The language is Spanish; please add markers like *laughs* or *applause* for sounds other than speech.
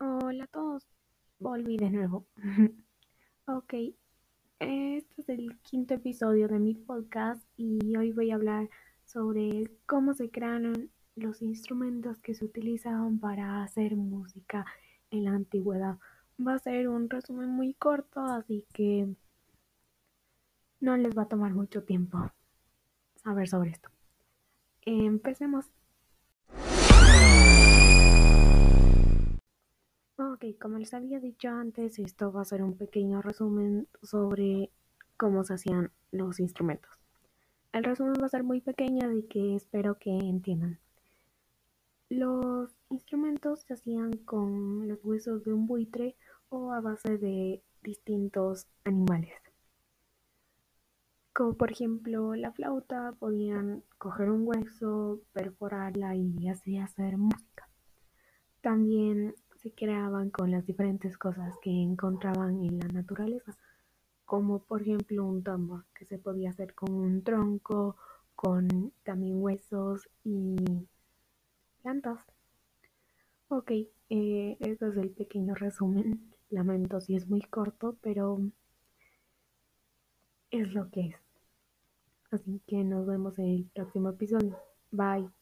Hola a todos, volví de nuevo. *laughs* ok, este es el quinto episodio de mi podcast y hoy voy a hablar sobre cómo se crearon los instrumentos que se utilizaban para hacer música en la antigüedad. Va a ser un resumen muy corto, así que no les va a tomar mucho tiempo saber sobre esto. Empecemos. Como les había dicho antes, esto va a ser un pequeño resumen sobre cómo se hacían los instrumentos. El resumen va a ser muy pequeño, así que espero que entiendan. Los instrumentos se hacían con los huesos de un buitre o a base de distintos animales. Como por ejemplo la flauta, podían coger un hueso, perforarla y así hacer música. También se creaban con las diferentes cosas que encontraban en la naturaleza, como por ejemplo un tambor que se podía hacer con un tronco, con también huesos y plantas. Ok, eh, es el pequeño resumen. Lamento si es muy corto, pero es lo que es. Así que nos vemos en el próximo episodio. Bye.